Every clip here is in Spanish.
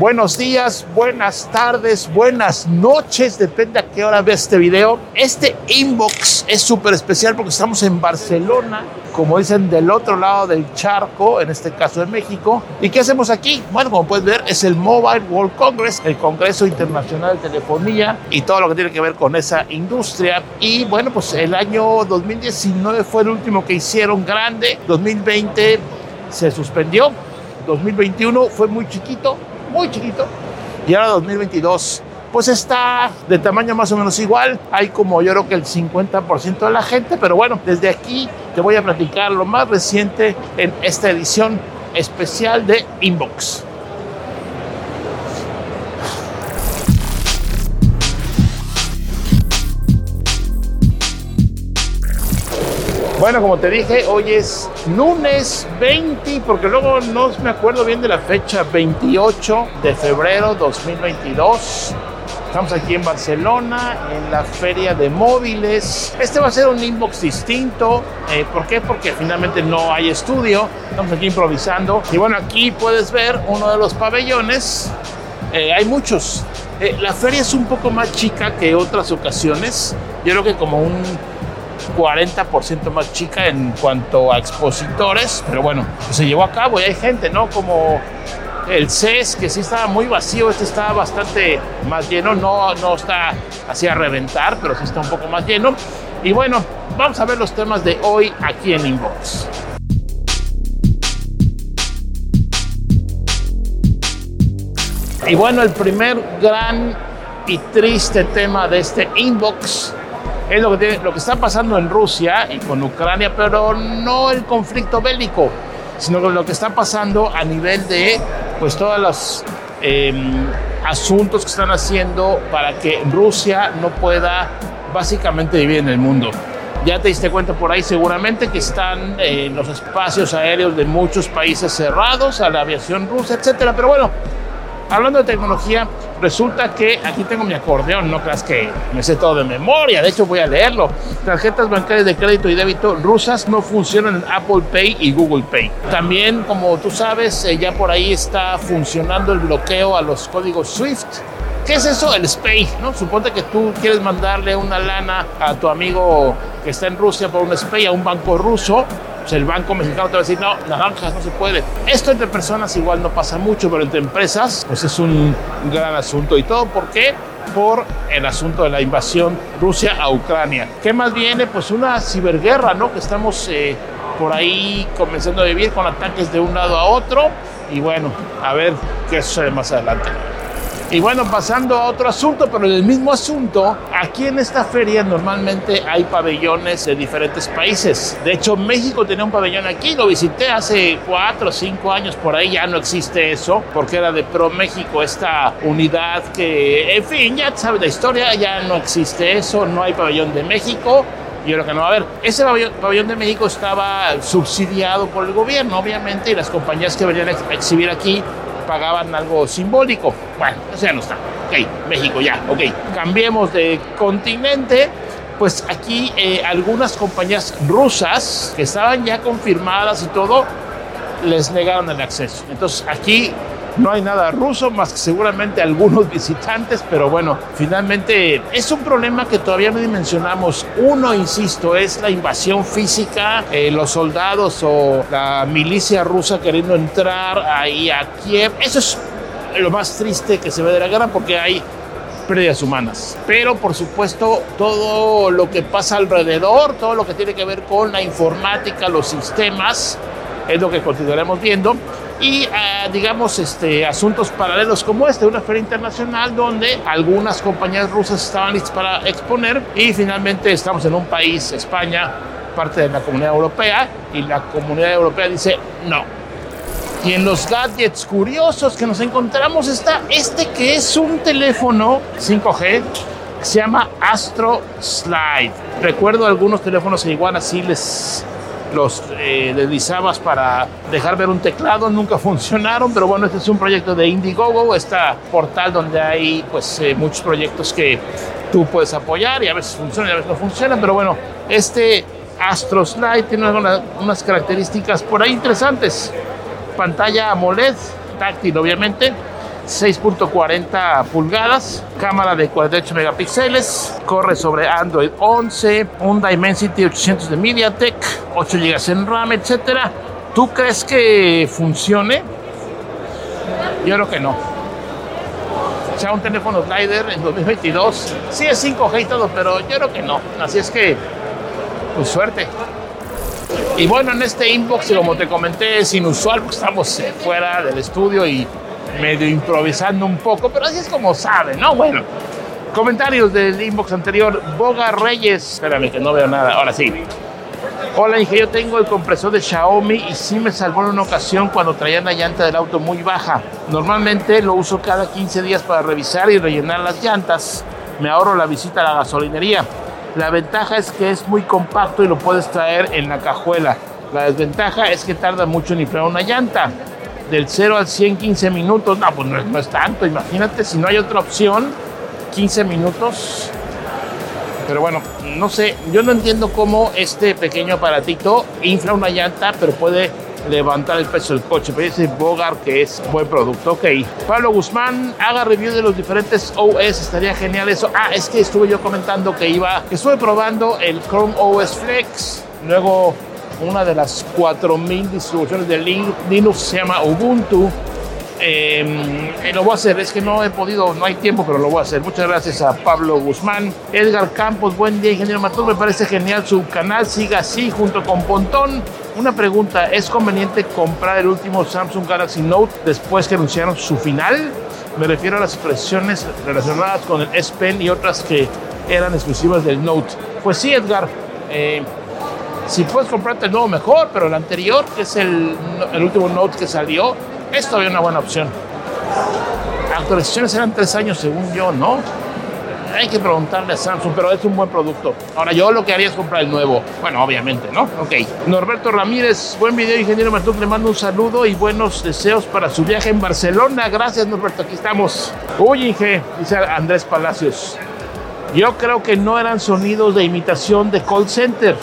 Buenos días, buenas tardes, buenas noches, depende a qué hora veas este video. Este inbox es súper especial porque estamos en Barcelona, como dicen, del otro lado del charco, en este caso de México. ¿Y qué hacemos aquí? Bueno, como puedes ver, es el Mobile World Congress, el Congreso Internacional de Telefonía y todo lo que tiene que ver con esa industria. Y bueno, pues el año 2019 fue el último que hicieron grande, 2020 se suspendió, 2021 fue muy chiquito, muy chiquito. Y ahora 2022, pues está de tamaño más o menos igual. Hay como yo creo que el 50% de la gente, pero bueno, desde aquí te voy a platicar lo más reciente en esta edición especial de Inbox. Bueno, como te dije, hoy es lunes 20, porque luego no me acuerdo bien de la fecha, 28 de febrero 2022. Estamos aquí en Barcelona, en la feria de móviles. Este va a ser un inbox distinto. Eh, ¿Por qué? Porque finalmente no hay estudio. Estamos aquí improvisando. Y bueno, aquí puedes ver uno de los pabellones. Eh, hay muchos. Eh, la feria es un poco más chica que otras ocasiones. Yo creo que como un 40% más chica en cuanto a expositores, pero bueno, pues se llevó a cabo y hay gente, ¿no? Como el CES, que sí estaba muy vacío, este está bastante más lleno, no, no está así a reventar, pero sí está un poco más lleno. Y bueno, vamos a ver los temas de hoy aquí en Inbox. Y bueno, el primer gran y triste tema de este inbox es lo que, lo que está pasando en Rusia y con Ucrania, pero no el conflicto bélico, sino lo que está pasando a nivel de pues todos los em, asuntos que están haciendo para que Rusia no pueda básicamente vivir en el mundo. Ya te diste cuenta por ahí seguramente que están eh, los espacios aéreos de muchos países cerrados a la aviación rusa, etcétera. Pero bueno, hablando de tecnología, resulta que aquí tengo mi acordeón, no creas que me sé todo de memoria, de hecho voy a leerlo. Tarjetas bancarias de crédito y débito rusas no funcionan en Apple Pay y Google Pay. También, como tú sabes, eh, ya por ahí está funcionando el bloqueo a los códigos SWIFT. ¿Qué es eso? El SPAY, ¿no? Suponte que tú quieres mandarle una lana a tu amigo que está en Rusia por un SPAY a un banco ruso pues el banco mexicano te va a decir, no, naranjas no se puede. Esto entre personas igual no pasa mucho, pero entre empresas, pues es un gran asunto. ¿Y todo por qué? por el asunto de la invasión Rusia a Ucrania. ¿Qué más viene? Pues una ciberguerra, ¿no? Que estamos eh, por ahí comenzando a vivir con ataques de un lado a otro. Y bueno, a ver qué sucede más adelante. Y bueno, pasando a otro asunto, pero el mismo asunto, aquí en esta feria normalmente hay pabellones de diferentes países. De hecho, México tenía un pabellón aquí, lo visité hace cuatro o cinco años, por ahí ya no existe eso, porque era de Pro México, esta unidad que, en fin, ya sabes la historia, ya no existe eso, no hay pabellón de México. Y lo que no va a haber. Ese pabellón, de México estaba subsidiado por el gobierno, obviamente, y las compañías que venían a exhibir aquí pagaban algo simbólico. Bueno, eso ya no está. Ok, México ya, ok. Cambiemos de continente. Pues aquí eh, algunas compañías rusas que estaban ya confirmadas y todo, les negaron el acceso. Entonces aquí no hay nada ruso, más que seguramente algunos visitantes, pero bueno, finalmente es un problema que todavía no dimensionamos. Uno, insisto, es la invasión física, eh, los soldados o la milicia rusa queriendo entrar ahí a Kiev. Eso es lo más triste que se ve de la guerra porque hay pérdidas humanas. Pero por supuesto todo lo que pasa alrededor, todo lo que tiene que ver con la informática, los sistemas, es lo que continuaremos viendo y ah, digamos este, asuntos paralelos como este, una feria internacional donde algunas compañías rusas estaban listas para exponer y finalmente estamos en un país, España, parte de la comunidad europea y la comunidad europea dice no. Y en los gadgets curiosos que nos encontramos está este que es un teléfono 5G se llama Astro Slide. Recuerdo algunos teléfonos que igual así les los eh, deslizabas para dejar ver un teclado, nunca funcionaron, pero bueno, este es un proyecto de Indiegogo, este portal donde hay pues eh, muchos proyectos que tú puedes apoyar y a veces funcionan y a veces no funcionan, pero bueno, este Astro Slide tiene unas características por ahí interesantes. Pantalla AMOLED, táctil obviamente, 6.40 pulgadas, cámara de 48 megapíxeles, corre sobre Android 11, un Dimensity 800 de MediaTek, 8 GB en RAM, etcétera. ¿Tú crees que funcione? Yo creo que no. O sea, un teléfono slider en 2022, sí es 5G y todo, pero yo creo que no. Así es que, pues suerte. Y bueno, en este inbox, como te comenté, es inusual porque estamos fuera del estudio y medio improvisando un poco, pero así es como sabe, ¿no? Bueno, comentarios del inbox anterior. Boga Reyes, espérame que no veo nada, ahora sí. Hola, Inge, yo tengo el compresor de Xiaomi y sí me salvó en una ocasión cuando traía la llanta del auto muy baja. Normalmente lo uso cada 15 días para revisar y rellenar las llantas. Me ahorro la visita a la gasolinería. La ventaja es que es muy compacto y lo puedes traer en la cajuela. La desventaja es que tarda mucho en inflar una llanta del 0 al 100 15 minutos, no, pues no, es tanto, imagínate si no hay otra opción, 15 minutos. Pero bueno, no sé, yo no entiendo cómo este pequeño aparatito infla una llanta, pero puede levantar el peso del coche. Pero dice Bogar que es buen producto. Ok. Pablo Guzmán, haga review de los diferentes OS. Estaría genial eso. Ah, es que estuve yo comentando que iba, que estuve probando el Chrome OS Flex. Luego una de las 4.000 distribuciones de Linux se llama Ubuntu. Eh, lo voy a hacer, es que no he podido, no hay tiempo, pero lo voy a hacer. Muchas gracias a Pablo Guzmán. Edgar Campos, buen día, ingeniero Matur. Me parece genial su canal, siga así junto con Pontón. Una pregunta, ¿es conveniente comprar el último Samsung Galaxy Note después que anunciaron su final? Me refiero a las expresiones relacionadas con el S Pen y otras que eran exclusivas del Note. Pues sí, Edgar. Eh, si puedes comprarte el nuevo, mejor, pero el anterior, que es el, el último Note que salió, es todavía una buena opción. Actualizaciones eran tres años, según yo, ¿no? Hay que preguntarle a Samsung, pero es un buen producto. Ahora, yo lo que haría es comprar el nuevo. Bueno, obviamente, ¿no? Ok. Norberto Ramírez, buen video, ingeniero Martú. Le mando un saludo y buenos deseos para su viaje en Barcelona. Gracias, Norberto. Aquí estamos. Uy, Inge, dice Andrés Palacios. Yo creo que no eran sonidos de imitación de call center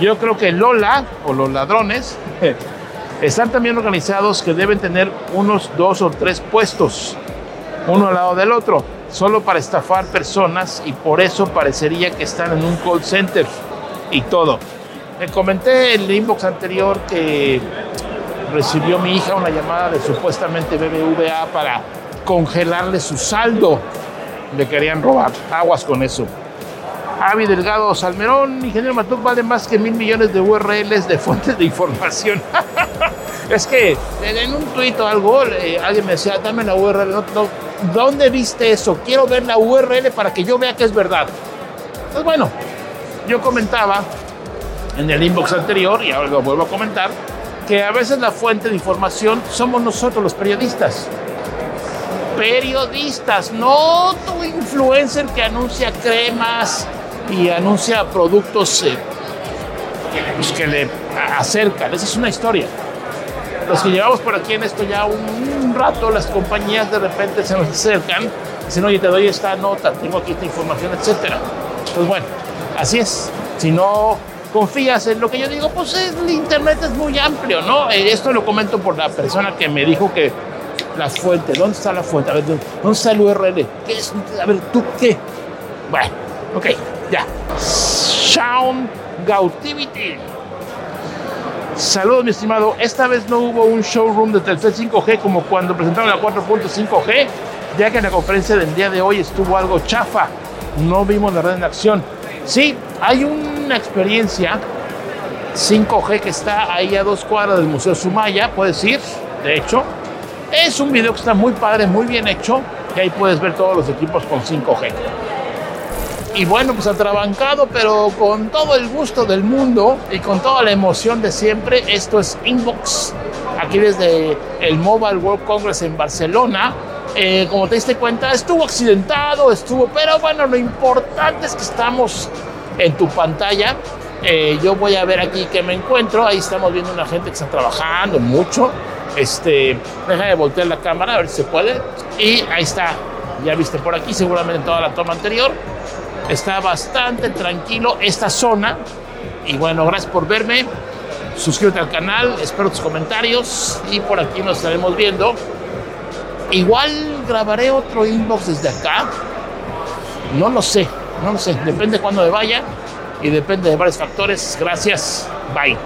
yo creo que Lola o los ladrones están también organizados que deben tener unos dos o tres puestos, uno al lado del otro, solo para estafar personas y por eso parecería que están en un call center y todo. Me comenté en el inbox anterior que recibió mi hija una llamada de supuestamente BBVA para congelarle su saldo. Le querían robar. Aguas con eso. Avi Delgado Salmerón, ingeniero Matuk, vale más que mil millones de URLs de fuentes de información. es que en un tuit o algo, alguien me decía, dame la URL. ¿Dónde viste eso? Quiero ver la URL para que yo vea que es verdad. Pues bueno, yo comentaba en el inbox anterior, y ahora lo vuelvo a comentar, que a veces la fuente de información somos nosotros los periodistas. Periodistas, no tu influencer que anuncia cremas, y anuncia productos eh, pues, que le acercan. Esa es una historia. Los que llevamos por aquí en esto ya un, rato, las compañías de repente se nos acercan, dicen, oye, te doy esta nota, tengo aquí esta información, etcétera. Pues bueno, así es. Si no confías en lo que yo digo, pues el Internet es muy amplio, ¿no? Eh, esto lo comento por la persona que me dijo que la fuente, ¿dónde está la fuente? A ver, ¿dónde está el URL? ¿Qué es? A ver, ¿tú qué? Bueno, ok. Ya. Sound Gautivity. Saludos, mi estimado. Esta vez no hubo un showroom de Telcel 5G como cuando presentaron la 4.5G, ya que en la conferencia del día de hoy estuvo algo chafa. No vimos la red en acción. Sí, hay una experiencia 5G que está ahí a dos cuadras del Museo Sumaya, puedes ir, de hecho. Es un video que está muy padre, muy bien hecho, y ahí puedes ver todos los equipos con 5G y bueno, pues atrabancado, pero con todo el gusto del mundo y con toda la emoción de siempre. Esto es Inbox, aquí desde el Mobile World Congress en Barcelona. Eh, como te diste cuenta, estuvo accidentado, estuvo, pero bueno, lo importante es que estamos en tu pantalla. Eh, yo voy a ver aquí que me encuentro. Ahí estamos viendo una gente que está trabajando mucho. Este, deja de voltear la cámara a ver si se puede. Y ahí está. Ya viste por aquí, seguramente toda la toma anterior. Está bastante tranquilo esta zona. Y bueno, gracias por verme. Suscríbete al canal, espero tus comentarios y por aquí nos estaremos viendo Igual grabaré otro inbox desde acá. No lo sé, no lo sé. Depende cuándo me vaya y depende de varios factores. Gracias. Bye.